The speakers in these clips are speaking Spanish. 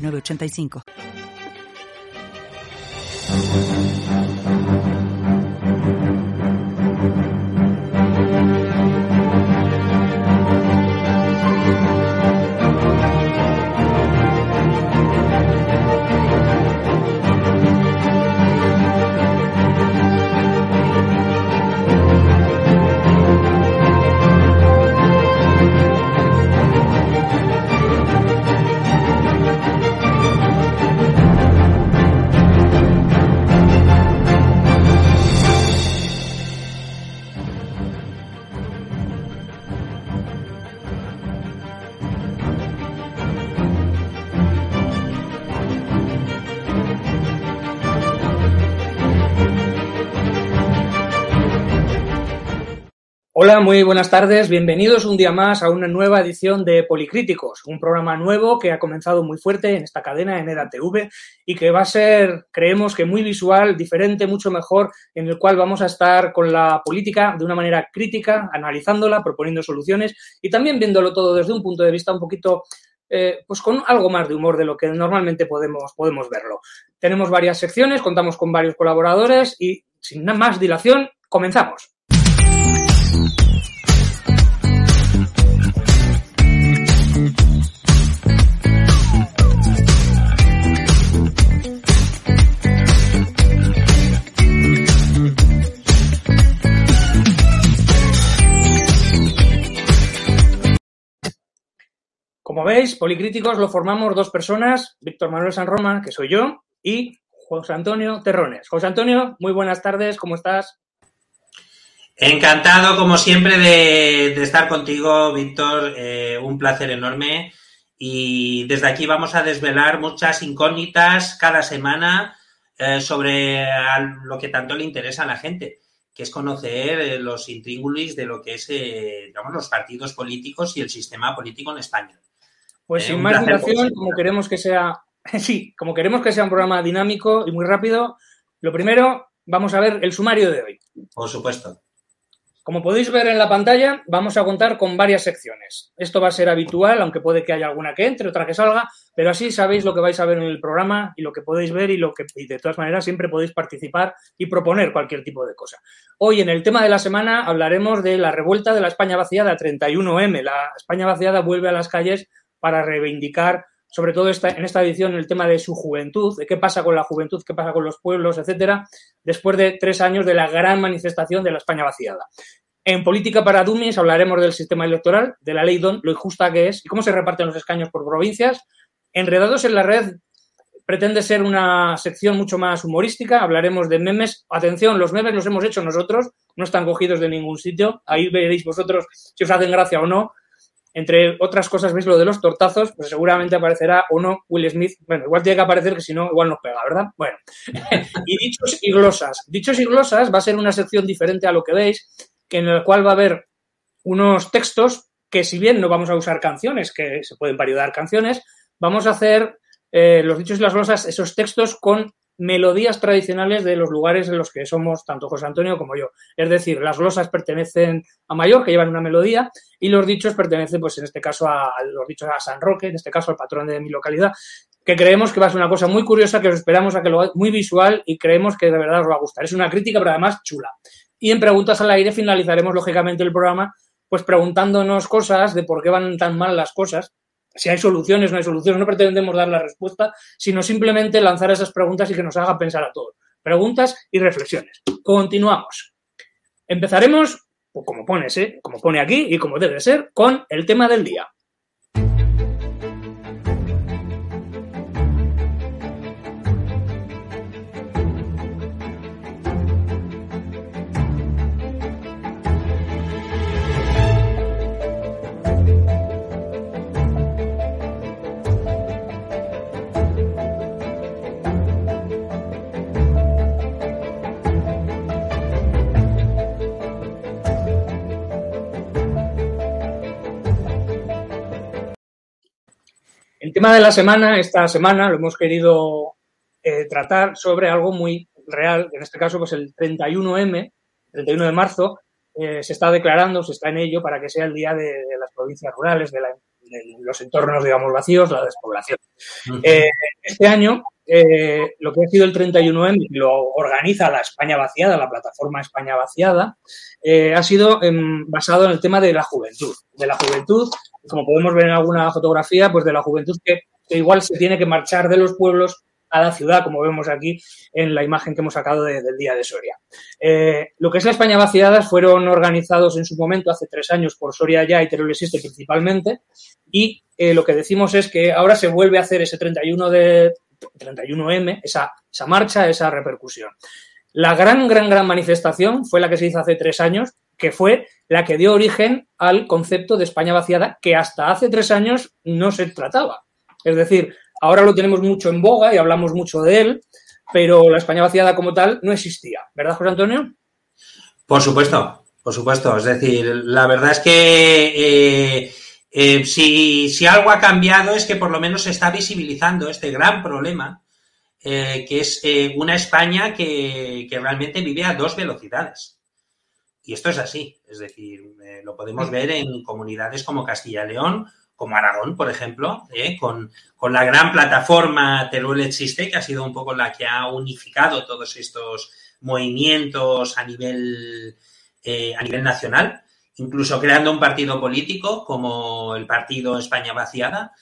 985. Hola, muy buenas tardes. Bienvenidos un día más a una nueva edición de Policríticos, un programa nuevo que ha comenzado muy fuerte en esta cadena en EDATV y que va a ser, creemos que muy visual, diferente, mucho mejor, en el cual vamos a estar con la política de una manera crítica, analizándola, proponiendo soluciones y también viéndolo todo desde un punto de vista un poquito eh, pues con algo más de humor de lo que normalmente podemos, podemos verlo. Tenemos varias secciones, contamos con varios colaboradores y sin más dilación, comenzamos. Como veis, Policríticos lo formamos dos personas, Víctor Manuel San Roma, que soy yo, y José Antonio Terrones. José Antonio, muy buenas tardes, ¿cómo estás? Encantado, como siempre, de, estar contigo, Víctor. Eh, un placer enorme. Y desde aquí vamos a desvelar muchas incógnitas cada semana eh, sobre lo que tanto le interesa a la gente, que es conocer eh, los intríngulis de lo que es digamos, los partidos políticos y el sistema político en España. Pues sin más dilación, como queremos que sea, sí, como queremos que sea un programa dinámico y muy rápido, lo primero, vamos a ver el sumario de hoy. Por supuesto. Como podéis ver en la pantalla, vamos a contar con varias secciones. Esto va a ser habitual, aunque puede que haya alguna que entre, otra que salga, pero así sabéis lo que vais a ver en el programa y lo que podéis ver y lo que de todas maneras siempre podéis participar y proponer cualquier tipo de cosa. Hoy en el tema de la semana hablaremos de la revuelta de la España vaciada 31M. La España vaciada vuelve a las calles para reivindicar sobre todo esta, en esta edición el tema de su juventud, de qué pasa con la juventud, qué pasa con los pueblos, etcétera, después de tres años de la gran manifestación de la España vaciada. En Política para Dummies hablaremos del sistema electoral, de la ley DON, lo injusta que es y cómo se reparten los escaños por provincias. Enredados en la red pretende ser una sección mucho más humorística, hablaremos de memes. Atención, los memes los hemos hecho nosotros, no están cogidos de ningún sitio, ahí veréis vosotros si os hacen gracia o no. Entre otras cosas, veis lo de los tortazos, pues seguramente aparecerá o no Will Smith. Bueno, igual tiene que aparecer que si no, igual nos pega, ¿verdad? Bueno. y dichos y glosas. Dichos y glosas va a ser una sección diferente a lo que veis, en la cual va a haber unos textos que si bien no vamos a usar canciones, que se pueden variar canciones, vamos a hacer eh, los dichos y las glosas, esos textos con melodías tradicionales de los lugares en los que somos tanto José Antonio como yo. Es decir, las glosas pertenecen a Mayor, que llevan una melodía, y los dichos pertenecen, pues en este caso, a, los dichos a San Roque, en este caso al patrón de mi localidad, que creemos que va a ser una cosa muy curiosa, que os esperamos a que lo muy visual y creemos que de verdad os va a gustar. Es una crítica, pero además chula. Y en preguntas al aire finalizaremos, lógicamente, el programa, pues preguntándonos cosas de por qué van tan mal las cosas si hay soluciones, no hay soluciones, no pretendemos dar la respuesta, sino simplemente lanzar esas preguntas y que nos haga pensar a todos. Preguntas y reflexiones. Continuamos. Empezaremos, pues como pones, ¿eh? como pone aquí y como debe ser, con el tema del día. Tema de la semana, esta semana lo hemos querido eh, tratar sobre algo muy real, en este caso, pues el 31M, 31 de marzo, eh, se está declarando, se está en ello para que sea el día de, las provincias rurales, de, los entornos, digamos, vacíos, la despoblación. Eh, este año, lo que ha sido el 31M, lo organiza la España Vaciada, la plataforma España Vaciada, ha sido em, basado en el tema de la juventud, de la juventud, como podemos ver en alguna fotografía, pues de la juventud que igual se tiene que marchar de los pueblos a la ciudad, como vemos aquí en la imagen que hemos sacado del día de Soria. Eh, lo que es la España vaciadas fueron organizados en su momento, hace tres años, por Soria ya y Teruel Existe principalmente, y eh, lo que decimos es que ahora se vuelve a hacer ese 31 de 31M, esa, esa marcha, esa repercusión. La gran, gran, gran manifestación fue la que se hizo hace tres años, que fue la que dio origen al concepto de España vaciada, que hasta hace tres años no se trataba. Es decir, Ahora lo tenemos mucho en boga y hablamos mucho de él, pero la España vaciada como tal no existía, ¿verdad, José Antonio? Por supuesto, por supuesto. Es decir, la verdad es que eh, eh, si, algo ha cambiado es que por lo menos se está visibilizando este gran problema, eh, que es una España que, que, realmente vive a dos velocidades. Y esto es así. Es decir, lo podemos ver en comunidades como Castilla y León como Aragón, por ejemplo, ¿eh? con, la gran plataforma Teruel Existe, que ha sido un poco la que ha unificado todos estos movimientos a nivel, eh, a nivel nacional, incluso creando un partido político como el Partido España Vaciada,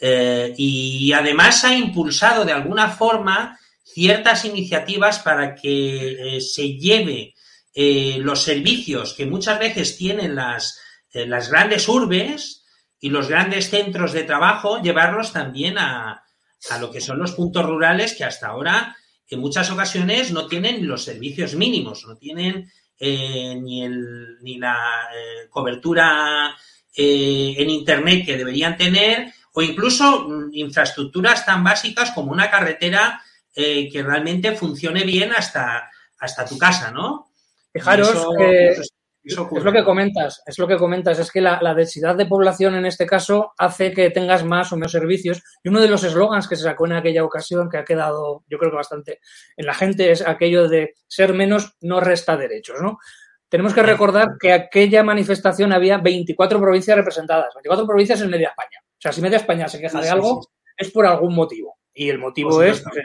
eh, y además ha impulsado de alguna forma ciertas iniciativas para que se lleve los servicios que muchas veces tienen las, las grandes urbes, y los grandes centros de trabajo llevarlos también a, lo que son los puntos rurales que hasta ahora en muchas ocasiones no tienen los servicios mínimos, no tienen eh, ni, el, ni la eh, cobertura eh, en Internet que deberían tener o incluso mm, infraestructuras tan básicas como una carretera que realmente funcione bien hasta, hasta tu casa, ¿no? Fijaros que es lo que comentas, es lo que comentas, es que la, densidad de población en este caso hace que tengas más o menos servicios. Y uno de los eslogans que se sacó en aquella ocasión, que ha quedado, yo creo que bastante en la gente, es aquello de ser menos no resta derechos, ¿no? Tenemos que recordar que aquella manifestación había 24 provincias representadas, 24 provincias en media España. O sea, si media España se queja de algo, es por algún motivo. Y el motivo es pues,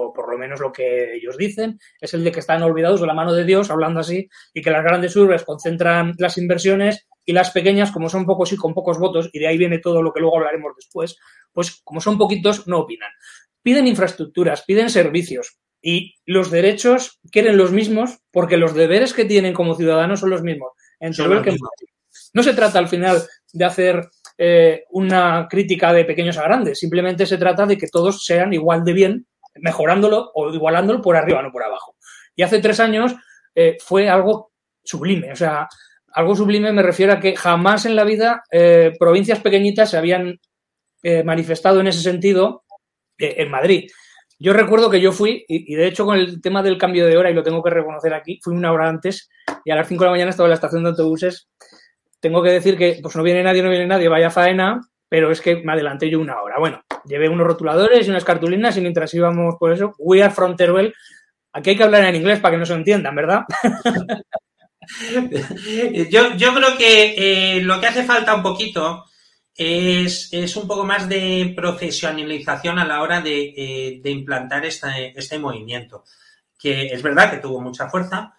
o por lo menos lo que ellos dicen, es el de que están olvidados de la mano de Dios, hablando así, y que las grandes urbes concentran las inversiones y las pequeñas, como son pocos y con pocos votos, y de ahí viene todo lo que luego hablaremos después, pues como son poquitos, no opinan. Piden infraestructuras, piden servicios, y los derechos quieren los mismos porque los deberes que tienen como ciudadanos son los mismos. no se trata al final de hacer eh, una crítica de pequeños a grandes, simplemente se trata de que todos sean igual de bien mejorándolo o igualándolo por arriba, no por abajo. Y hace tres años eh, fue algo sublime, o sea, algo sublime me refiero a que jamás en la vida eh, provincias pequeñitas se habían eh, manifestado en ese sentido en Madrid. Yo recuerdo que yo fui, y, de hecho con el tema del cambio de hora, y lo tengo que reconocer aquí, fui una hora antes y a las 5 de la mañana estaba en la estación de autobuses. Tengo que decir que pues no viene nadie, no viene nadie, vaya faena, pero es que me adelanté yo una hora. Bueno, llevé unos rotuladores y unas cartulinas y mientras íbamos por eso, We are from. Aquí hay que hablar en inglés para que no se entiendan, ¿verdad? yo, yo, creo que eh, lo que hace falta un poquito es, un poco más de profesionalización a la hora de, eh, implantar este movimiento, que es verdad que tuvo mucha fuerza,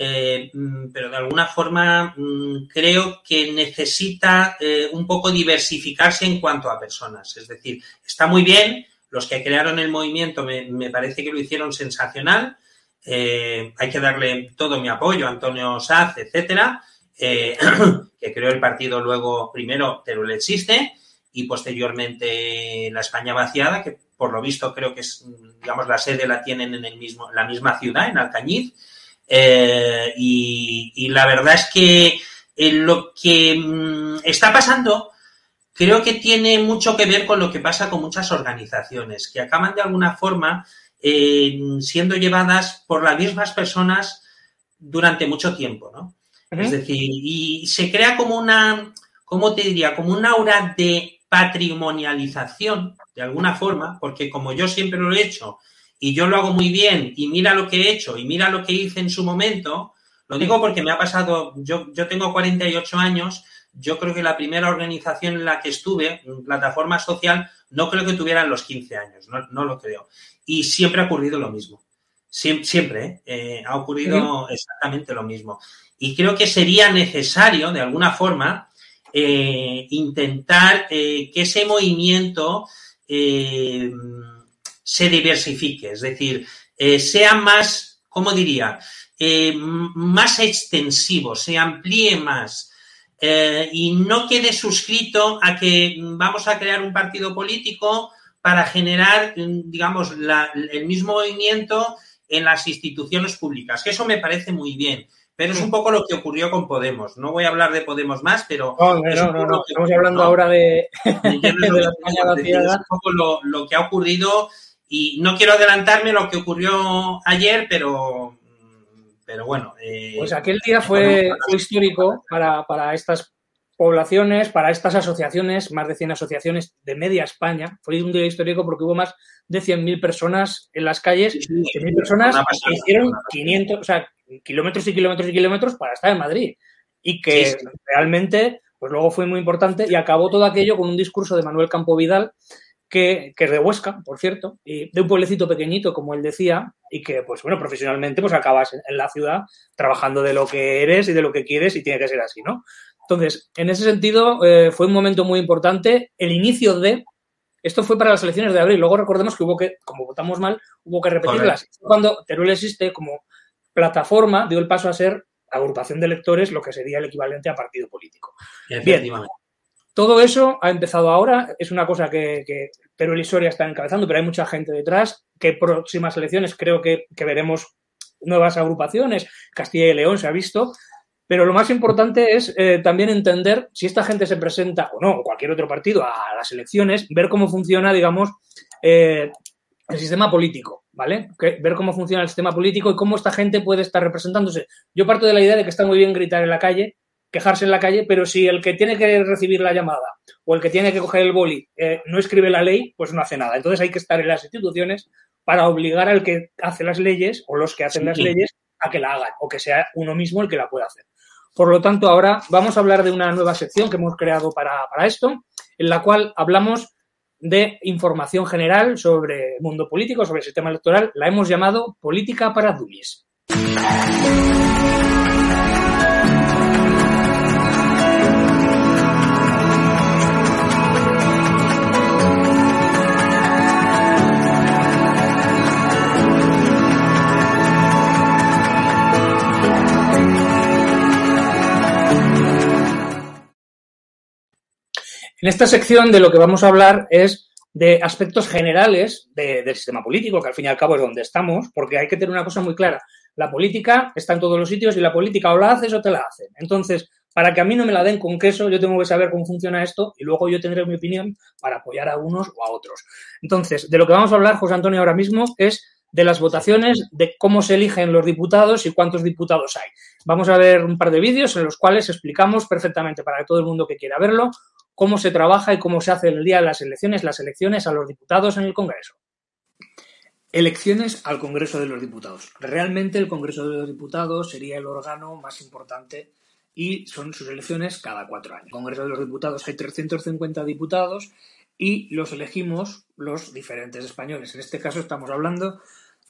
eh, mm, pero de alguna forma mm, creo que necesita eh, un poco diversificarse en cuanto a personas. Es decir, está muy bien, los que crearon el movimiento me, parece que lo hicieron sensacional. Eh, hay que darle todo mi apoyo a Antonio Saz, etcétera, que creó el partido luego, primero, Teruel Existe y posteriormente la España Vaciada, que por lo visto creo que es, digamos, la sede la tienen en el mismo, la misma ciudad, en Alcañiz. Eh, y, la verdad es que eh, lo que mm, está pasando creo que tiene mucho que ver con lo que pasa con muchas organizaciones, que acaban de alguna forma eh, siendo llevadas por las mismas personas durante mucho tiempo, ¿no? Es decir, y se crea como una, ¿cómo te diría? Como una aura de patrimonialización, de alguna forma, porque como yo siempre lo he hecho y yo lo hago muy bien y mira lo que he hecho y mira lo que hice en su momento, lo digo porque me ha pasado, yo, yo tengo 48 años, yo creo que la primera organización en la que estuve, plataforma social, no creo que tuvieran los 15 años, no, no lo creo. Y siempre ha ocurrido lo mismo. Siempre, ¿eh? Eh, ha ocurrido exactamente lo mismo. Y creo que sería necesario, de alguna forma, eh, intentar que ese movimiento se diversifique, es decir, sea más, ¿cómo diría? más extensivo, se amplíe más. y no quede suscrito a que vamos a crear un partido político para generar, digamos, el mismo movimiento en las instituciones públicas, que eso me parece muy bien. Pero es un poco lo que ocurrió con Podemos. No voy a hablar de Podemos más, pero. No, no, no, estamos hablando ahora de, la Es un poco lo, que ha ocurrido y no quiero adelantarme lo que ocurrió ayer, pero. Pero bueno. Eh, pues aquel día fue, histórico para, para estas poblaciones, para estas asociaciones, más de 100 asociaciones de media España. Fue un día histórico porque hubo más de 100.000 personas en las calles, 100.000 personas que hicieron 500, o sea, kilómetros y kilómetros y kilómetros para estar en Madrid. Y que realmente, pues luego fue muy importante y acabó todo aquello con un discurso de Manuel Campo Vidal, que, que es de Huesca, por cierto, y de un pueblecito pequeñito, como él decía, y que, pues bueno, profesionalmente, pues acabas en, la ciudad trabajando de lo que eres y de lo que quieres y tiene que ser así, ¿no? Entonces, en ese sentido, eh, fue un momento muy importante el inicio de esto fue para las elecciones de abril. Luego recordemos que hubo que, como votamos mal, hubo que repetirlas. Cuando Teruel existe como plataforma, dio el paso a ser agrupación de electores, lo que sería el equivalente a partido político. Bien, todo eso ha empezado ahora. Es una cosa que, que Teruel y Soria están encabezando, pero hay mucha gente detrás. Que próximas elecciones creo que, que veremos nuevas agrupaciones. Castilla y León se ha visto. Pero lo más importante es eh, también entender si esta gente se presenta o no, o cualquier otro partido, a las elecciones, ver cómo funciona, digamos, eh, el sistema político, ¿vale? ver cómo funciona el sistema político y cómo esta gente puede estar representándose. Yo parto de la idea de que está muy bien gritar en la calle, quejarse en la calle, pero si el que tiene que recibir la llamada o el que tiene que coger el boli eh, no escribe la ley, pues no hace nada. Entonces hay que estar en las instituciones para obligar al que hace las leyes o los que hacen las leyes a que la hagan o que sea uno mismo el que la pueda hacer. Por lo tanto, ahora vamos a hablar de una nueva sección que hemos creado para, esto, en la cual hablamos de información general sobre el mundo político, sobre el sistema electoral. La hemos llamado Política para Dummies. En esta sección de lo que vamos a hablar es de aspectos generales del sistema político, que al fin y al cabo es donde estamos, porque hay que tener una cosa muy clara. La política está en todos los sitios y la política o la haces o te la hacen. Entonces, para que a mí no me la den con queso, yo tengo que saber cómo funciona esto y luego yo tendré mi opinión para apoyar a unos o a otros. Entonces, de lo que vamos a hablar, José Antonio, ahora mismo es de las votaciones, de cómo se eligen los diputados y cuántos diputados hay. Vamos a ver un par de vídeos en los cuales explicamos perfectamente para todo el mundo que quiera verlo cómo se trabaja y cómo se hace el día de las elecciones, las elecciones a los diputados en el Congreso. Elecciones al Congreso de los Diputados. Realmente el Congreso de los Diputados sería el órgano más importante y son sus elecciones cada cuatro años. El Congreso de los Diputados hay 350 diputados y los elegimos los diferentes españoles. En este caso estamos hablando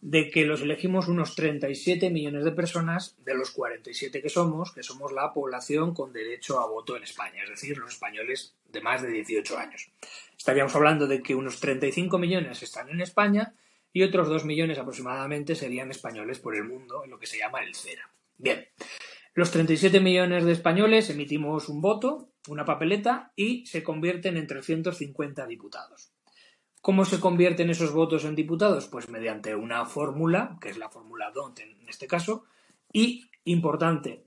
de que los elegimos unos 37 millones de personas de los 47 que somos, que somos la población con derecho a voto en España, es decir, los españoles de más de 18 años. Estaríamos hablando de que unos 35 millones están en España y otros 2 millones aproximadamente serían españoles por el mundo, en lo que se llama el CERA. Bien, los 37 millones de españoles emitimos un voto, una papeleta, y se convierten en 350 diputados. ¿Cómo se convierten esos votos en diputados? Pues mediante una fórmula, que es la fórmula DONT en este caso, y, importante,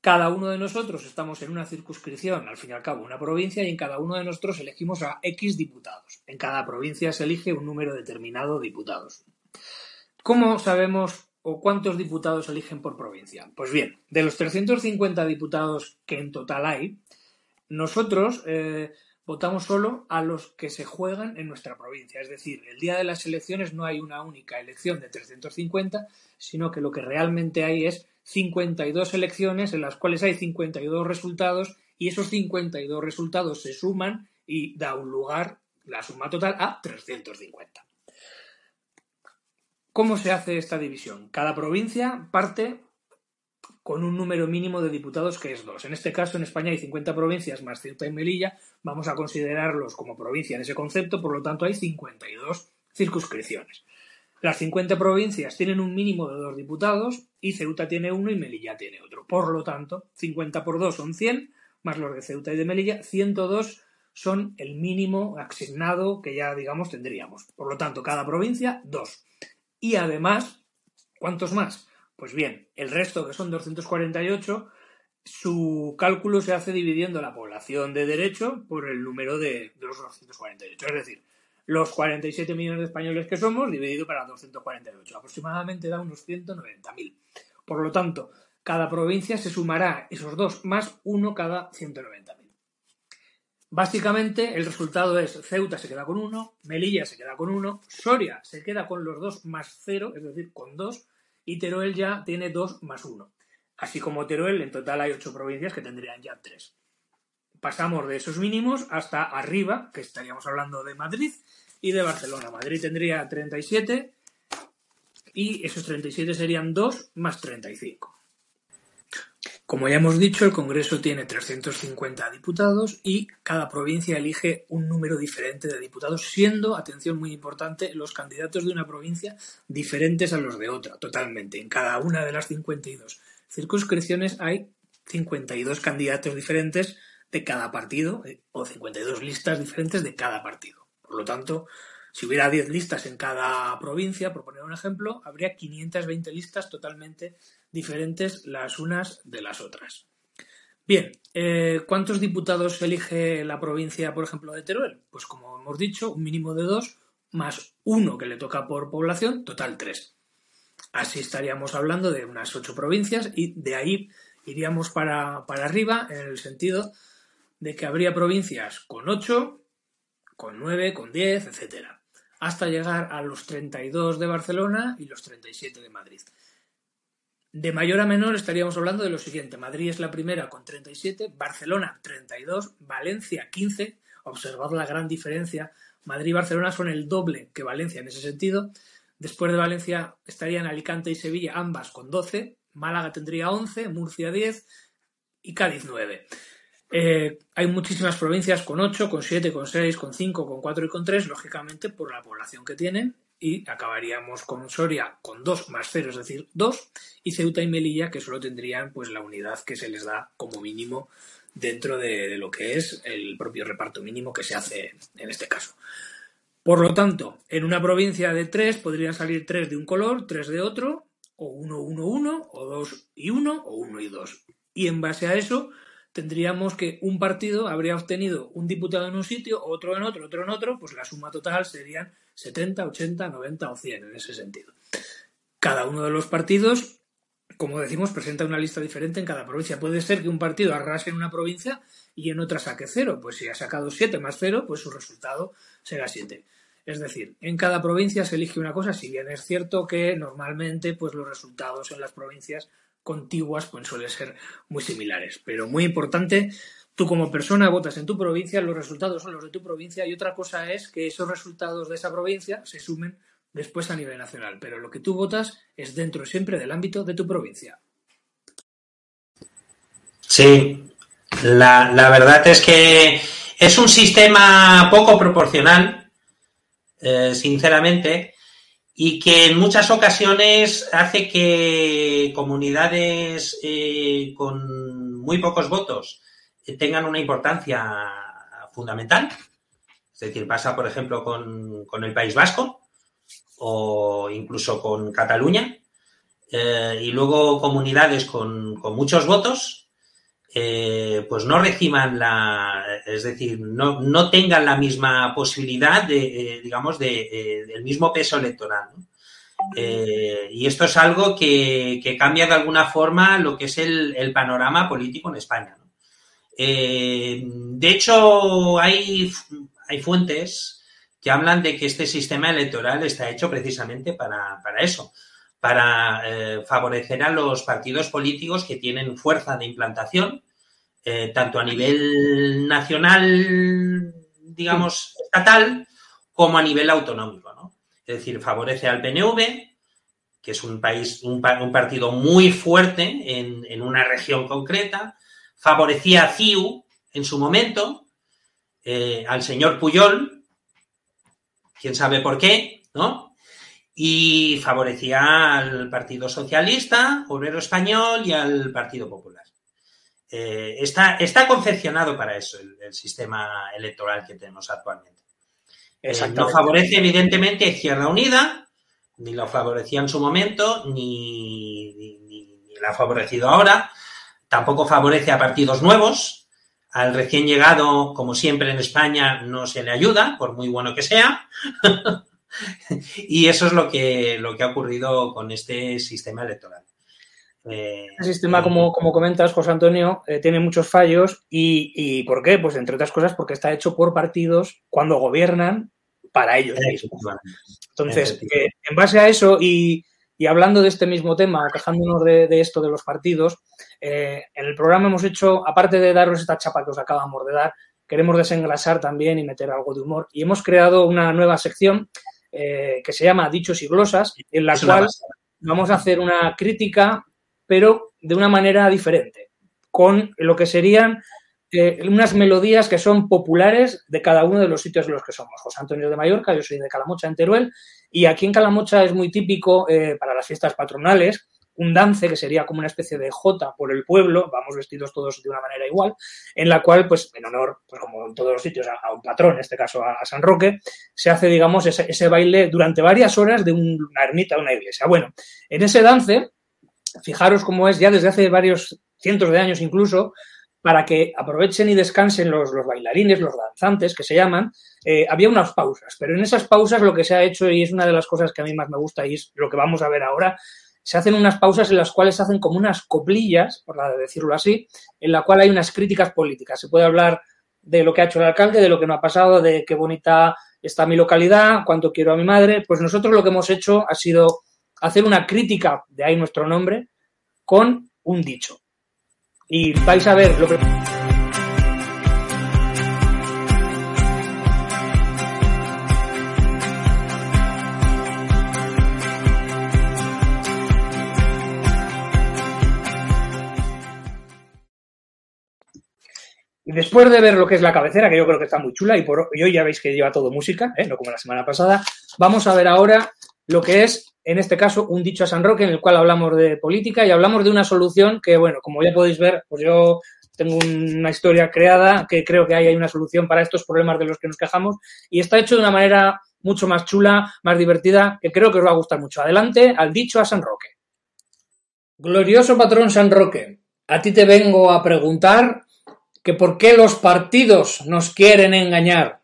cada uno de nosotros estamos en una circunscripción, al fin y al cabo una provincia, y en cada uno de nosotros elegimos a X diputados. En cada provincia se elige un número determinado de diputados. ¿Cómo sabemos o cuántos diputados eligen por provincia? Pues bien, de los 350 diputados que en total hay, nosotros eh, votamos solo a los que se juegan en nuestra provincia. Es decir, el día de las elecciones no hay una única elección de 350, sino que lo que realmente hay es 52 elecciones en las cuales hay 52 resultados y esos 52 resultados se suman y da un lugar, la suma total, a 350. ¿Cómo se hace esta división? Cada provincia parte con un número mínimo de diputados que es dos. En este caso, en España hay 50 provincias más Ceuta y Melilla. Vamos a considerarlos como provincia en ese concepto, por lo tanto hay 52 circunscripciones. Las 50 provincias tienen un mínimo de dos diputados y Ceuta tiene uno y Melilla tiene otro. Por lo tanto, 50 por 2 son 100, más los de Ceuta y de Melilla, 102 son el mínimo asignado que ya, digamos, tendríamos. Por lo tanto, cada provincia, dos. Y además, ¿cuántos más? Pues bien, el resto, que son 248, su cálculo se hace dividiendo la población de derecho por el número de, los 248. Es decir, los 47 millones de españoles que somos dividido para 248. Aproximadamente da unos 190.000. Por lo tanto, cada provincia se sumará esos dos más uno cada 190.000. Básicamente, el resultado es Ceuta se queda con uno, Melilla se queda con uno, Soria se queda con los dos más cero, es decir, con dos, y Teruel ya tiene dos más uno. Así como Teruel, en total hay ocho provincias que tendrían ya tres. Pasamos de esos mínimos hasta arriba, que estaríamos hablando de Madrid y de Barcelona. Madrid tendría 37 y esos 37 serían 2 más 35. Como ya hemos dicho, el Congreso tiene 350 diputados y cada provincia elige un número diferente de diputados, siendo, atención muy importante, los candidatos de una provincia diferentes a los de otra, totalmente. En cada una de las 52 circunscripciones hay 52 candidatos diferentes de cada partido eh, o 52 listas diferentes de cada partido. Por lo tanto, si hubiera 10 listas en cada provincia, por poner un ejemplo, habría 520 listas totalmente diferentes las unas de las otras. Bien, eh, ¿cuántos diputados elige la provincia, por ejemplo, de Teruel? Pues como hemos dicho, un mínimo de dos más uno que le toca por población, total tres. Así estaríamos hablando de unas ocho provincias y de ahí iríamos para, para arriba en el sentido de que habría provincias con ocho, con nueve, con diez, etcétera, hasta llegar a los 32 de Barcelona y los 37 de Madrid. De mayor a menor estaríamos hablando de lo siguiente. Madrid es la primera con 37, Barcelona 32, Valencia 15. Observad la gran diferencia. Madrid y Barcelona son el doble que Valencia en ese sentido. Después de Valencia estarían Alicante y Sevilla, ambas con 12. Málaga tendría 11, Murcia 10 y Cádiz 9. Eh, hay muchísimas provincias con 8, con 7, con 6, con 5, con 4 y con 3, lógicamente por la población que tienen y acabaríamos con Soria con 2 más 0, es decir, 2, y Ceuta y Melilla que solo tendrían pues la unidad que se les da como mínimo dentro de, lo que es el propio reparto mínimo que se hace en este caso. Por lo tanto, en una provincia de 3 podrían salir 3 de un color, 3 de otro, o 1, 1, 1, o 2 y 1, o 1 y 2. Y en base a eso, tendríamos que un partido habría obtenido un diputado en un sitio, otro en otro, otro en otro, pues la suma total serían 70, 80, 90 o 100 en ese sentido. Cada uno de los partidos, como decimos, presenta una lista diferente en cada provincia. Puede ser que un partido arrase en una provincia y en otra saque cero. Pues si ha sacado 7 más 0, pues su resultado será 7. Es decir, en cada provincia se elige una cosa, si bien es cierto que normalmente pues los resultados en las provincias contiguas pues suelen ser muy similares. Pero muy importante Tú como persona votas en tu provincia, los resultados son los de tu provincia y otra cosa es que esos resultados de esa provincia se sumen después a nivel nacional. Pero lo que tú votas es dentro siempre del ámbito de tu provincia. Sí, la, verdad es que es un sistema poco proporcional, eh, sinceramente, y que en muchas ocasiones hace que comunidades eh, con muy pocos votos tengan una importancia fundamental. Es decir, pasa, por ejemplo, con, el País Vasco o incluso con Cataluña. Eh, y luego comunidades con, muchos votos, eh, pues no reciban la, es decir, no, tengan la misma posibilidad de, eh, digamos, de, del mismo peso electoral. y esto es algo que, cambia de alguna forma lo que es el, panorama político en España. Eh, de hecho, hay, hay fuentes que hablan de que este sistema electoral está hecho precisamente para, eso, para eh, favorecer a los partidos políticos que tienen fuerza de implantación, eh, tanto a nivel nacional, digamos, estatal, como a nivel autonómico. ¿no? Es decir, favorece al PNV, que es un país, un, partido muy fuerte en, en, una región concreta, favorecía a CIU en su momento, eh, al señor Puyol, quién sabe por qué, ¿no? Y favorecía al Partido Socialista, Obrero Español y al Partido Popular. Eh, está, está, concepcionado para eso el, sistema electoral que tenemos actualmente. Eh, no favorece, evidentemente, a Izquierda Unida, ni lo favorecía en su momento, ni, ni, ni, la ha favorecido ahora. Tampoco favorece a partidos nuevos. Al recién llegado, como siempre en España, no se le ayuda, por muy bueno que sea. y eso es lo que, lo que ha ocurrido con este sistema electoral. Eh, el sistema, como, como, comentas, José Antonio, eh, tiene muchos fallos. Y, y, por qué? Pues entre otras cosas porque está hecho por partidos cuando gobiernan para ellos mismos. Entonces, eh, en base a eso y, y hablando de este mismo tema, quejándonos de, esto de los partidos, eh, en el programa hemos hecho, aparte de daros esta chapa que os acabamos de dar, queremos desengrasar también y meter algo de humor. Y hemos creado una nueva sección eh, que se llama Dichos y Glosas, en la cual vamos a hacer una crítica, pero de una manera diferente, con lo que serían eh, unas melodías que son populares de cada uno de los sitios en los que somos. José Antonio de Mallorca, yo soy de Calamocha, en Teruel, y aquí en Calamocha es muy típico eh, para las fiestas patronales un dance que sería como una especie de jota por el pueblo, vamos vestidos todos de una manera igual, en la cual, pues en honor, pues como en todos los sitios, a, un patrón, en este caso a, San Roque, se hace, digamos, ese, baile durante varias horas de una ermita, una iglesia. Bueno, en ese dance, fijaros cómo es ya desde hace varios cientos de años incluso, para que aprovechen y descansen los, bailarines, los danzantes, que se llaman, eh, había unas pausas. Pero en esas pausas lo que se ha hecho, y es una de las cosas que a mí más me gusta, y es lo que vamos a ver ahora, se hacen unas pausas en las cuales se hacen como unas coplillas, por decirlo así, en la cual hay unas críticas políticas. Se puede hablar de lo que ha hecho el alcalde, de lo que no ha pasado, de qué bonita está mi localidad, cuánto quiero a mi madre. Pues nosotros lo que hemos hecho ha sido hacer una crítica, de ahí nuestro nombre, con un dicho y vais a ver lo que... después de ver lo que es la cabecera, que yo creo que está muy chula, y, por, hoy ya veis que lleva todo música, ¿eh? no como la semana pasada, vamos a ver ahora lo que es en este caso, un dicho a San Roque en el cual hablamos de política y hablamos de una solución que, bueno, como ya podéis ver, pues yo tengo una historia creada que creo que hay, una solución para estos problemas de los que nos quejamos y está hecho de una manera mucho más chula, más divertida, que creo que os va a gustar mucho. Adelante al dicho a San Roque. Glorioso patrón San Roque, a ti te vengo a preguntar que por qué los partidos nos quieren engañar.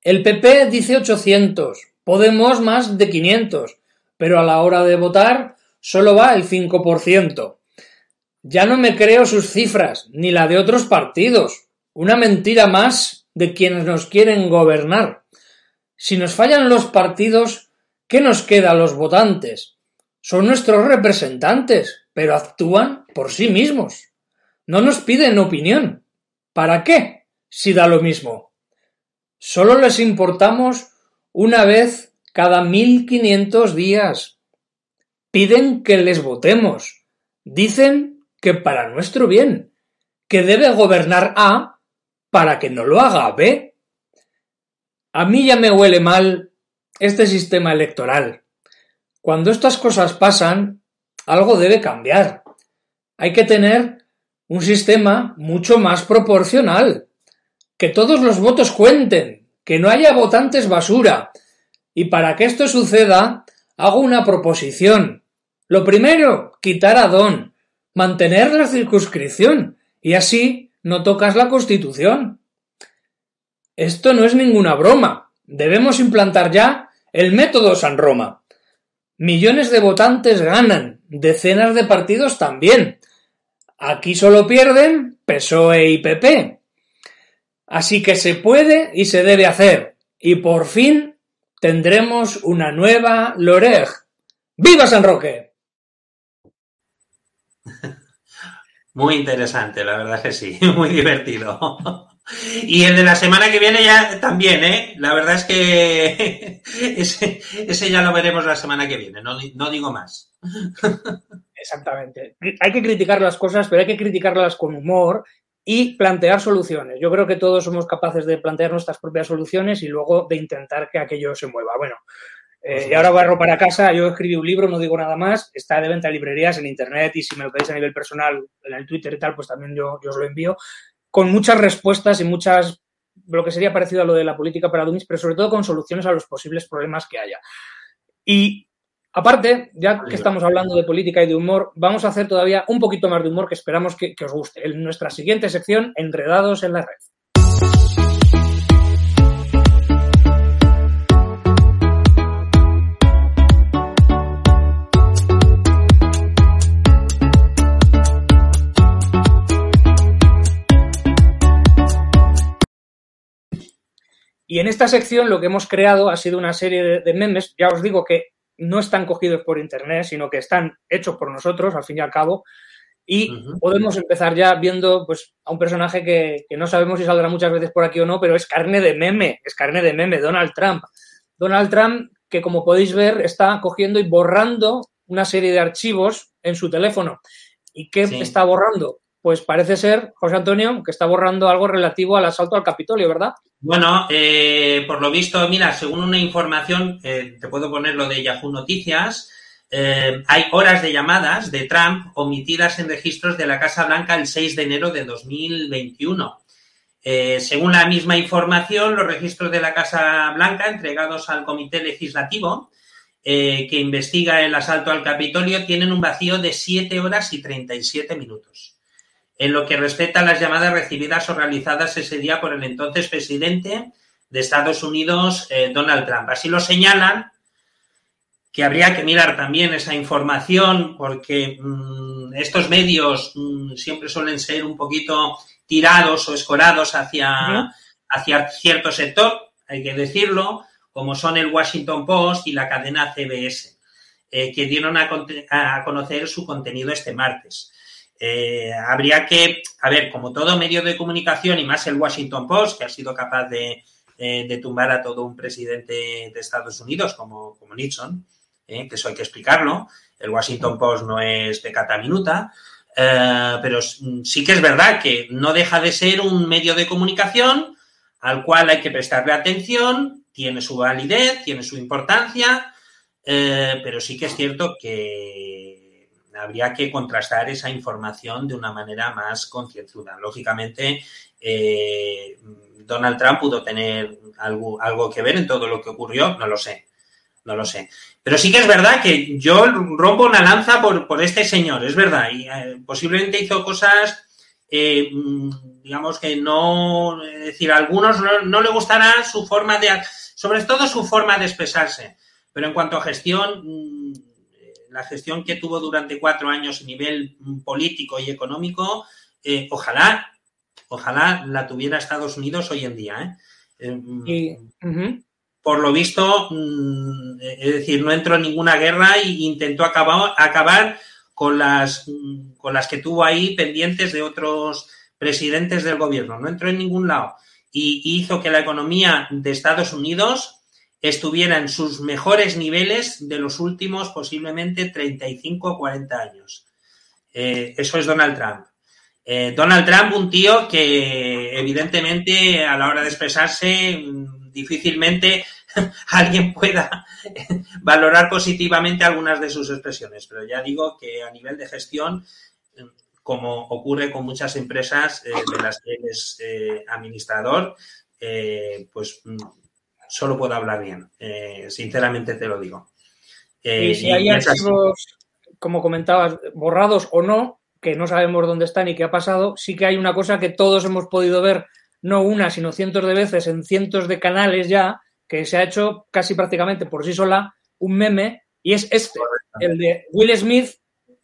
El PP dice 800, Podemos más de 500 pero a la hora de votar solo va el 5%. Ya no me creo sus cifras, ni la de otros partidos. Una mentira más de quienes nos quieren gobernar. Si nos fallan los partidos, ¿qué nos queda a los votantes? Son nuestros representantes, pero actúan por sí mismos. No nos piden opinión. ¿Para qué? Si da lo mismo. Solo les importamos una vez cada mil quinientos días. Piden que les votemos. Dicen que para nuestro bien, que debe gobernar A para que no lo haga B. A mí ya me huele mal este sistema electoral. Cuando estas cosas pasan, algo debe cambiar. Hay que tener un sistema mucho más proporcional. Que todos los votos cuenten, que no haya votantes basura, y para que esto suceda, hago una proposición. Lo primero, quitar a Don, mantener la circunscripción, y así no tocas la Constitución. Esto no es ninguna broma. Debemos implantar ya el método San Roma. Millones de votantes ganan, decenas de partidos también. Aquí solo pierden PSOE y PP. Así que se puede y se debe hacer. Y por fin tendremos una nueva Loreg. ¡Viva San Roque! Muy interesante, la verdad que sí, muy divertido. Y el de la semana que viene ya también, ¿eh? La verdad es que ese, ya lo veremos la semana que viene, no, no digo más. Exactamente. Hay que criticar las cosas, pero hay que criticarlas con humor y plantear soluciones. Yo creo que todos somos capaces de plantear nuestras propias soluciones y luego de intentar que aquello se mueva. Bueno, eh, y ahora barro para casa, yo escribí un libro, no digo nada más, está de venta en librerías, en internet y si me lo pedís a nivel personal en el Twitter y tal, pues también yo, yo os lo envío, con muchas respuestas y muchas, lo que sería parecido a lo de la política para Dummies, pero sobre todo con soluciones a los posibles problemas que haya. Y aparte, ya que estamos hablando de política y de humor, vamos a hacer todavía un poquito más de humor que esperamos que, que os guste. En nuestra siguiente sección, Enredados en la Red. Y en esta sección lo que hemos creado ha sido una serie de, memes, ya os digo que no están cogidos por internet, sino que están hechos por nosotros, al fin y al cabo. Y podemos empezar ya viendo pues, a un personaje que, que, no sabemos si saldrá muchas veces por aquí o no, pero es carne de meme, es carne de meme, Donald Trump. Donald Trump, que como podéis ver, está cogiendo y borrando una serie de archivos en su teléfono. ¿Y qué está borrando? Pues parece ser, José Antonio, que está borrando algo relativo al asalto al Capitolio, ¿verdad? Bueno, eh, por lo visto, mira, según una información, eh, te puedo poner lo de Yahoo Noticias, eh, hay horas de llamadas de Trump omitidas en registros de la Casa Blanca el 6 de enero de 2021. según la misma información, los registros de la Casa Blanca entregados al Comité Legislativo que investiga el asalto al Capitolio tienen un vacío de 7 horas y 37 minutos en lo que respecta a las llamadas recibidas o realizadas ese día por el entonces presidente de Estados Unidos, eh, Donald Trump. Así lo señalan, que habría que mirar también esa información porque mm, estos medios mm, siempre suelen ser un poquito tirados o escorados hacia, hacia cierto sector, hay que decirlo, como son el Washington Post y la cadena CBS, eh, que dieron a, a conocer su contenido este martes. Eh, habría que, a ver, como todo medio de comunicación y más el Washington Post, que ha sido capaz de, eh, tumbar a todo un presidente de Estados Unidos como, como Nixon, eh, que eso hay que explicarlo. El Washington Post no es de cata minuta, pero sí que es verdad que no deja de ser un medio de comunicación al cual hay que prestarle atención, tiene su validez, tiene su importancia, pero sí que es cierto que habría que contrastar esa información de una manera más concienzuda. Lógicamente, eh, Donald Trump pudo tener algo, algo que ver en todo lo que ocurrió, no lo sé, no lo sé. Pero sí que es verdad que yo rompo una lanza por, este señor, es verdad, y eh, posiblemente hizo cosas, eh, mm, digamos que no, es decir, a algunos no, no, le gustará su forma de, sobre todo su forma de expresarse, pero en cuanto a gestión, mm, la gestión que tuvo durante cuatro años a nivel político y económico, eh, ojalá, ojalá la tuviera Estados Unidos hoy en día. ¿eh? Eh, por lo visto, mm, es decir, no entró en ninguna guerra e intentó acabar, acabar con las, mm, con las que tuvo ahí pendientes de otros presidentes del gobierno. No entró en ningún lado y hizo que la economía de Estados Unidos estuviera en sus mejores niveles de los últimos posiblemente 35 o 40 años. Eh, eso es Donald Trump. Eh, Donald Trump, un tío que evidentemente a la hora de expresarse mm, difícilmente alguien pueda valorar positivamente algunas de sus expresiones, pero ya digo que a nivel de gestión, como ocurre con muchas empresas eh, de las que él es administrador, pues mm, solo puedo hablar bien. Eh, sinceramente te lo digo. y eh, si hay archivos, como comentabas, borrados o no, que no sabemos dónde están y qué ha pasado, sí que hay una cosa que todos hemos podido ver, no una, sino cientos de veces en cientos de canales ya, que se ha hecho casi prácticamente por sí sola un meme, y es este, el de Will Smith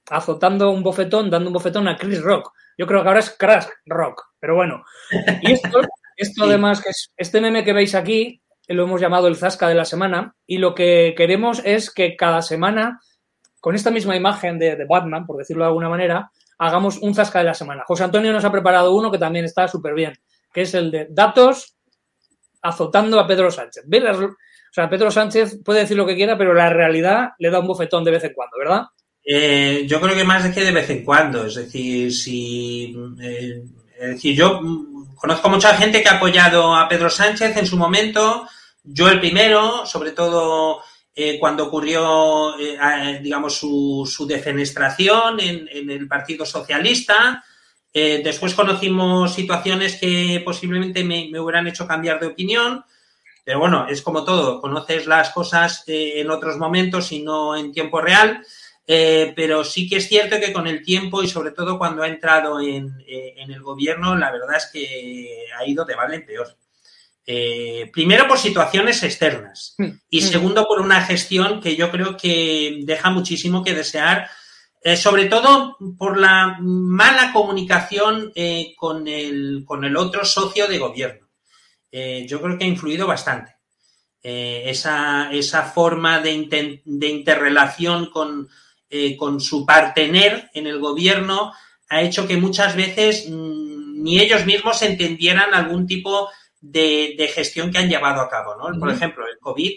azotando un bofetón, dando un bofetón a Chris Rock. Yo creo que ahora es Crash Rock, pero bueno. Y esto, esto además, que es este meme que veis aquí, lo hemos llamado el Zasca de la semana, y lo que queremos es que cada semana, con esta misma imagen de, Batman, por decirlo de alguna manera, hagamos un Zasca de la semana. José Antonio nos ha preparado uno que también está súper bien, que es el de datos azotando a Pedro Sánchez. O sea, Pedro Sánchez puede decir lo que quiera, pero la realidad le da un bofetón de vez en cuando, ¿verdad? Eh, yo creo que más es que de vez en cuando. Es decir, si. Eh, es decir, yo conozco mucha gente que ha apoyado a Pedro Sánchez en su momento. Yo el primero, sobre todo eh, cuando ocurrió, eh, digamos, su, defenestración en, el Partido Socialista. Eh, después conocimos situaciones que posiblemente me, me, hubieran hecho cambiar de opinión. Pero bueno, es como todo, conoces las cosas en otros momentos y no en tiempo real. Eh, pero sí que es cierto que con el tiempo y sobre todo cuando ha entrado en, eh, en el gobierno, la verdad es que ha ido de mal en peor. Eh, primero por situaciones externas mm, y mm. segundo por una gestión que yo creo que deja muchísimo que desear, sobre todo por la mala comunicación con el, con, el, otro socio de gobierno. yo creo que ha influido bastante. Esa, esa, forma de, inter, de interrelación con, eh, con su partener en el gobierno ha hecho que muchas veces mmm, ni ellos mismos entendieran algún tipo de, de, gestión que han llevado a cabo. ¿no? Por ejemplo, el COVID,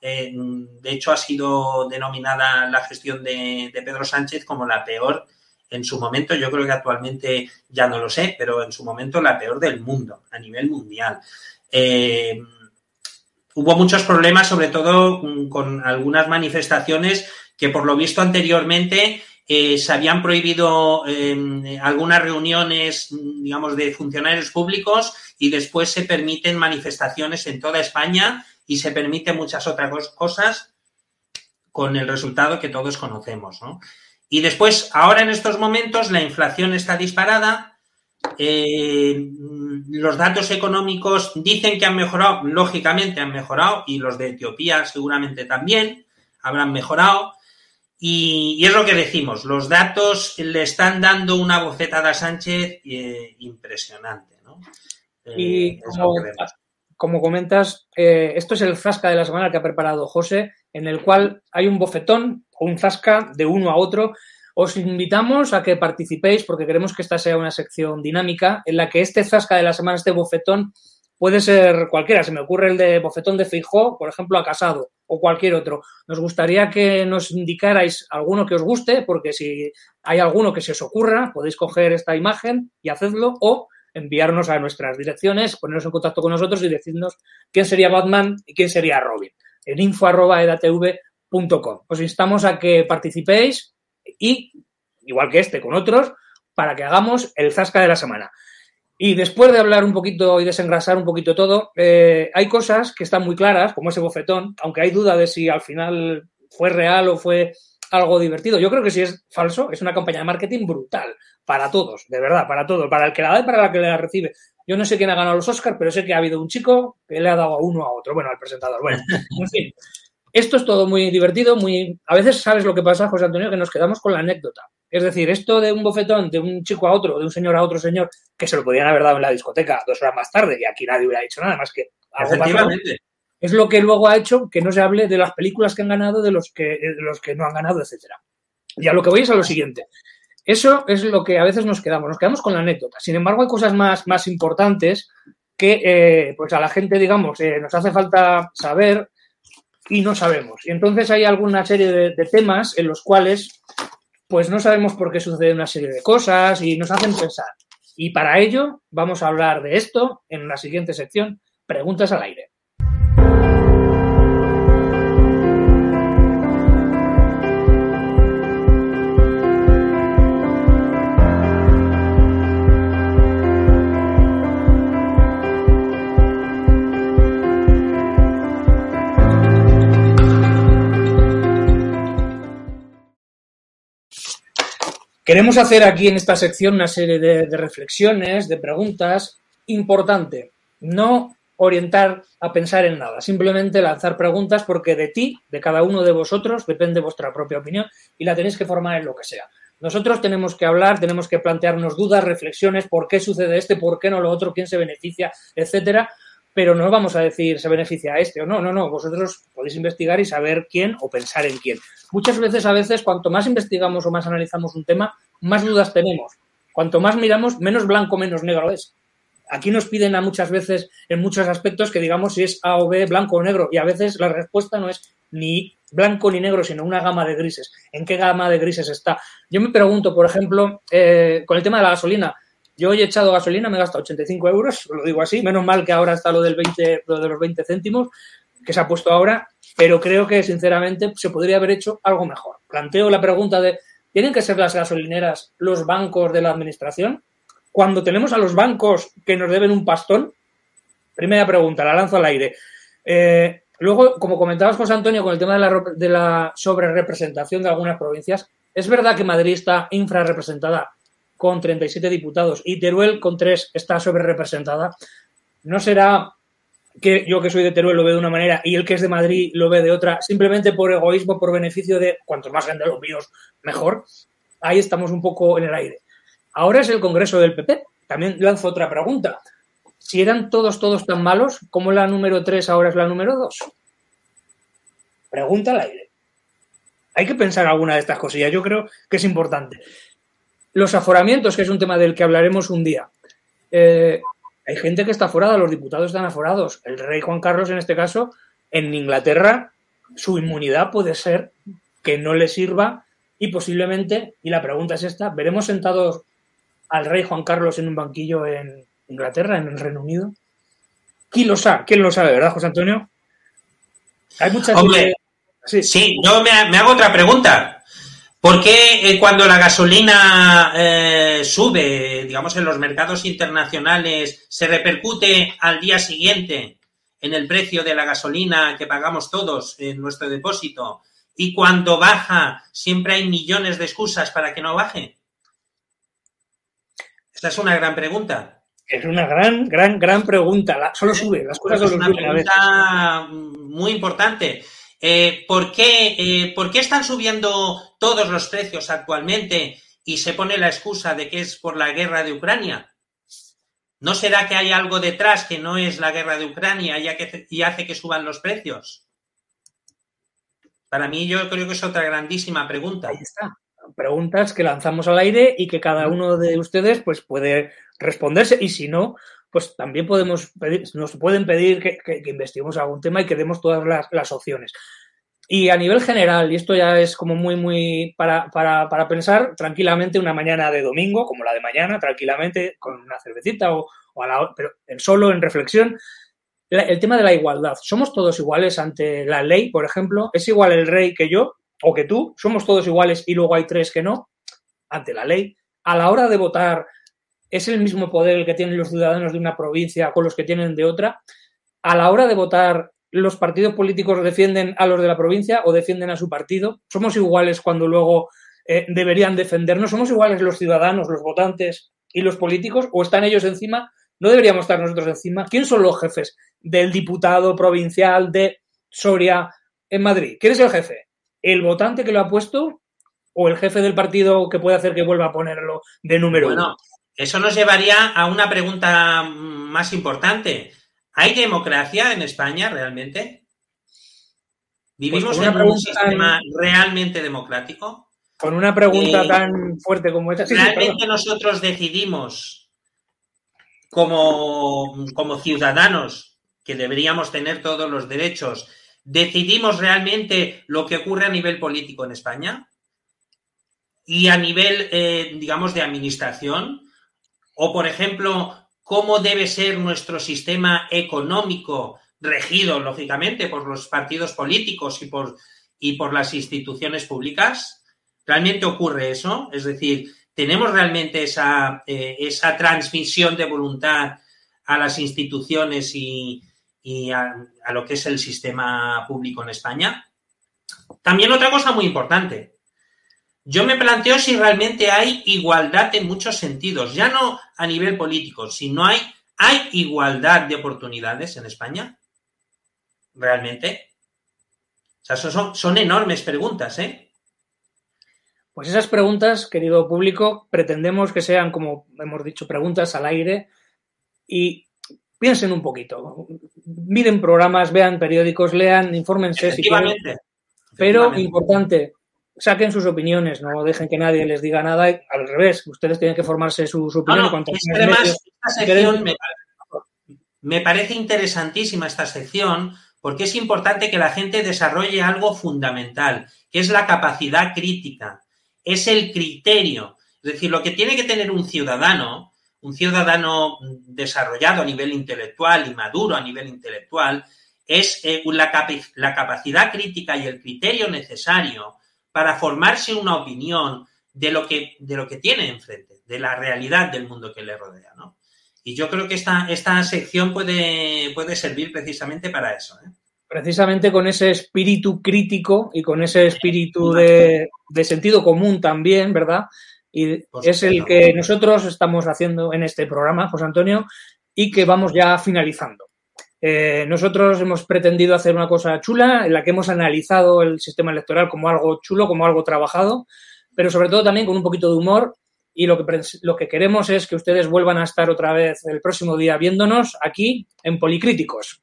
eh, de hecho, ha sido denominada la gestión de, de, Pedro Sánchez como la peor en su momento. Yo creo que actualmente ya no lo sé, pero en su momento la peor del mundo, a nivel mundial. Eh, hubo muchos problemas, sobre todo con algunas manifestaciones que por lo visto anteriormente eh, se habían prohibido eh, algunas reuniones, digamos, de funcionarios públicos y después se permiten manifestaciones en toda España y se permiten muchas otras cosas con el resultado que todos conocemos. ¿no? Y después, ahora en estos momentos, la inflación está disparada. Eh, los datos económicos dicen que han mejorado, lógicamente han mejorado, y los de Etiopía seguramente también habrán mejorado. Y, y, es lo que decimos, los datos le están dando una bofetada a Sánchez eh, impresionante. ¿no? Eh, y como, como comentas, eh, esto es el zasca de la semana que ha preparado José, en el cual hay un bofetón o un zasca de uno a otro. Os invitamos a que participéis porque queremos que esta sea una sección dinámica en la que este zasca de la semana, este bofetón, puede ser cualquiera. Se me ocurre el de bofetón de Feijó, por ejemplo, a Casado o cualquier otro. Nos gustaría que nos indicarais alguno que os guste, porque si hay alguno que se os ocurra, podéis coger esta imagen y hacedlo o enviarnos a nuestras direcciones, poneros en contacto con nosotros y decirnos quién sería Batman y quién sería Robin en info.edatv.com. Os instamos a que participéis y, igual que este, con otros, para que hagamos el zasca de la semana. Y después de hablar un poquito y desengrasar un poquito todo, eh, hay cosas que están muy claras, como ese bofetón, aunque hay duda de si al final fue real o fue algo divertido. Yo creo que si es falso, es una campaña de marketing brutal para todos, de verdad, para todos, para el que la da y para el que la recibe. Yo no sé quién ha ganado los Oscars, pero sé que ha habido un chico que le ha dado a uno a otro, bueno, al presentador. Bueno, en fin. Esto es todo muy divertido, muy. A veces sabes lo que pasa, José Antonio, que nos quedamos con la anécdota. Es decir, esto de un bofetón de un chico a otro, de un señor a otro señor, que se lo podían haber dado en la discoteca dos horas más tarde y aquí nadie hubiera dicho nada más que. Efectivamente. Es lo que luego ha hecho que no se hable de las películas que han ganado, de los que, de los que no han ganado, etcétera. Y a lo que voy es a lo siguiente. Eso es lo que a veces nos quedamos, nos quedamos con la anécdota. Sin embargo, hay cosas más, más importantes que eh, pues a la gente, digamos, eh, nos hace falta saber y no sabemos. Y entonces hay alguna serie de, temas en los cuales pues no sabemos por qué sucede una serie de cosas y nos hacen pensar. Y para ello vamos a hablar de esto en la siguiente sección, preguntas al aire. Queremos hacer aquí en esta sección una serie de, reflexiones, de preguntas. Importante, no orientar a pensar en nada, simplemente lanzar preguntas porque de ti, de cada uno de vosotros, depende vuestra propia opinión y la tenéis que formar en lo que sea. Nosotros tenemos que hablar, tenemos que plantearnos dudas, reflexiones, por qué sucede este, por qué no lo otro, quién se beneficia, etcétera, pero no vamos a decir se beneficia a este o no, no, no, vosotros podéis investigar y saber quién o pensar en quién. Muchas veces, a veces, cuanto más investigamos o más analizamos un tema, más dudas tenemos. Cuanto más miramos, menos blanco, menos negro es. Aquí nos piden a muchas veces, en muchos aspectos, que digamos si es A o B, blanco o negro, y a veces la respuesta no es ni blanco ni negro, sino una gama de grises. ¿En qué gama de grises está? Yo me pregunto, por ejemplo, eh, con el tema de la gasolina. Yo he echado gasolina, me he gastado 85 euros, lo digo así, menos mal que ahora está lo, del 20, lo de los 20 céntimos, que se ha puesto ahora, pero creo que sinceramente se podría haber hecho algo mejor. Planteo la pregunta de, ¿tienen que ser las gasolineras los bancos de la administración? Cuando tenemos a los bancos que nos deben un pastón, primera pregunta, la lanzo al aire. Eh, luego, como comentabas, José Antonio, con el tema de la, de la sobrerepresentación de algunas provincias, es verdad que Madrid está infrarrepresentada con 37 diputados y Teruel con 3 está sobrerepresentada. ¿No será que yo que soy de Teruel lo veo de una manera y el que es de Madrid lo ve de otra, simplemente por egoísmo, por beneficio de cuanto más gente los míos, mejor. Ahí estamos un poco en el aire. Ahora es el Congreso del PP. También lanzo otra pregunta. Si eran todos, todos tan malos, ¿cómo la número 3 ahora es la número 2? Pregunta al aire. Hay que pensar alguna de estas cosillas. Yo creo que es importante. Los aforamientos, que es un tema del que hablaremos un día. Eh, hay gente que está aforada, los diputados están aforados. El rey Juan Carlos, en este caso, en Inglaterra, su inmunidad puede ser que no le sirva y posiblemente, y la pregunta es esta, ¿veremos sentados al rey Juan Carlos en un banquillo en Inglaterra, en el Reino Unido? ¿Quién lo sabe? ¿Quién lo sabe, verdad, José Antonio? Hay muchas... Hombre, sí. sí, yo me, hago otra pregunta. ¿Por qué eh, cuando la gasolina eh, sube, digamos, en los mercados internacionales, se repercute al día siguiente en el precio de la gasolina que pagamos todos en nuestro depósito? Y cuando baja, siempre hay millones de excusas para que no baje. Esta es una gran pregunta. Es una gran, gran, gran pregunta. solo sube, las cosas solo suben. Es una pregunta muy importante. Eh, ¿por, qué, eh, ¿Por qué están subiendo todos los precios actualmente y se pone la excusa de que es por la guerra de Ucrania? ¿No será que hay algo detrás que no es la guerra de Ucrania y hace que suban los precios? Para mí yo creo que es otra grandísima pregunta. Ahí está. Preguntas que lanzamos al aire y que cada uno de ustedes pues puede responderse y si no, pues también podemos pedir, nos pueden pedir que, investiguemos algún tema y que demos todas las, opciones. Y a nivel general, y esto ya es como muy, muy para, para, pensar tranquilamente una mañana de domingo, como la de mañana, tranquilamente, con una cervecita o, a la pero en solo en reflexión, el tema de la igualdad. ¿Somos todos iguales ante la ley, por ejemplo? ¿Es igual el rey que yo o que tú? ¿Somos todos iguales y luego hay tres que no? Ante la ley. A la hora de votar, ¿Es el mismo poder el que tienen los ciudadanos de una provincia con los que tienen de otra? A la hora de votar, ¿los partidos políticos defienden a los de la provincia o defienden a su partido? ¿Somos iguales cuando luego eh, deberían defendernos? ¿Somos iguales los ciudadanos, los votantes y los políticos? ¿O están ellos encima? ¿No deberíamos estar nosotros encima? ¿Quién son los jefes del diputado provincial de Soria en Madrid? ¿Quién es el jefe? ¿El votante que lo ha puesto o el jefe del partido que puede hacer que vuelva a ponerlo de número uno? Eso nos llevaría a una pregunta más importante. ¿Hay democracia en España realmente? ¿Vivimos pues en un sistema realmente democrático? Con una pregunta eh, tan fuerte como esta. ¿Realmente nosotros decidimos como, como ciudadanos que deberíamos tener todos los derechos, decidimos realmente lo que ocurre a nivel político en España? Y a nivel, eh, digamos, de administración, o, por ejemplo, cómo debe ser nuestro sistema económico, regido, lógicamente, por los partidos políticos y por, y por las instituciones públicas. ¿Realmente ocurre eso? Es decir, ¿tenemos realmente esa, eh, esa transmisión de voluntad a las instituciones y, a, a lo que es el sistema público en España? También otra cosa muy importante. Yo me planteo si realmente hay igualdad en muchos sentidos, ya no a nivel político, sino hay, hay igualdad de oportunidades en España. ¿Realmente? O sea, son, son enormes preguntas, ¿eh? Pues esas preguntas, querido público, pretendemos que sean, como hemos dicho, preguntas al aire y piensen un poquito. Miren programas, vean periódicos, lean, infórmense si quieren. Pero importante, saquen sus opiniones, no dejen que nadie les diga nada. Al revés, ustedes tienen que formarse su, su opinión. No, además, esta sección me, me parece interesantísima esta sección porque es importante que la gente desarrolle algo fundamental, que es la capacidad crítica, es el criterio. Es decir, lo que tiene que tener un ciudadano, un ciudadano desarrollado a nivel intelectual y maduro a nivel intelectual, es eh, la, la capacidad crítica y el criterio necesario para formarse una opinión de lo que, de lo que tiene enfrente, de la realidad del mundo que le rodea, ¿no? Y yo creo que esta, esta sección puede, puede servir precisamente para eso. ¿eh? Precisamente con ese espíritu crítico y con ese espíritu de, sentido común también, ¿verdad? Y es el que nosotros estamos haciendo en este programa, José Antonio, y que vamos ya finalizando. Eh, nosotros hemos pretendido hacer una cosa chula en la que hemos analizado el sistema electoral como algo chulo, como algo trabajado, pero sobre todo también con un poquito de humor y lo que, lo que queremos es que ustedes vuelvan a estar otra vez el próximo día viéndonos aquí en Policríticos.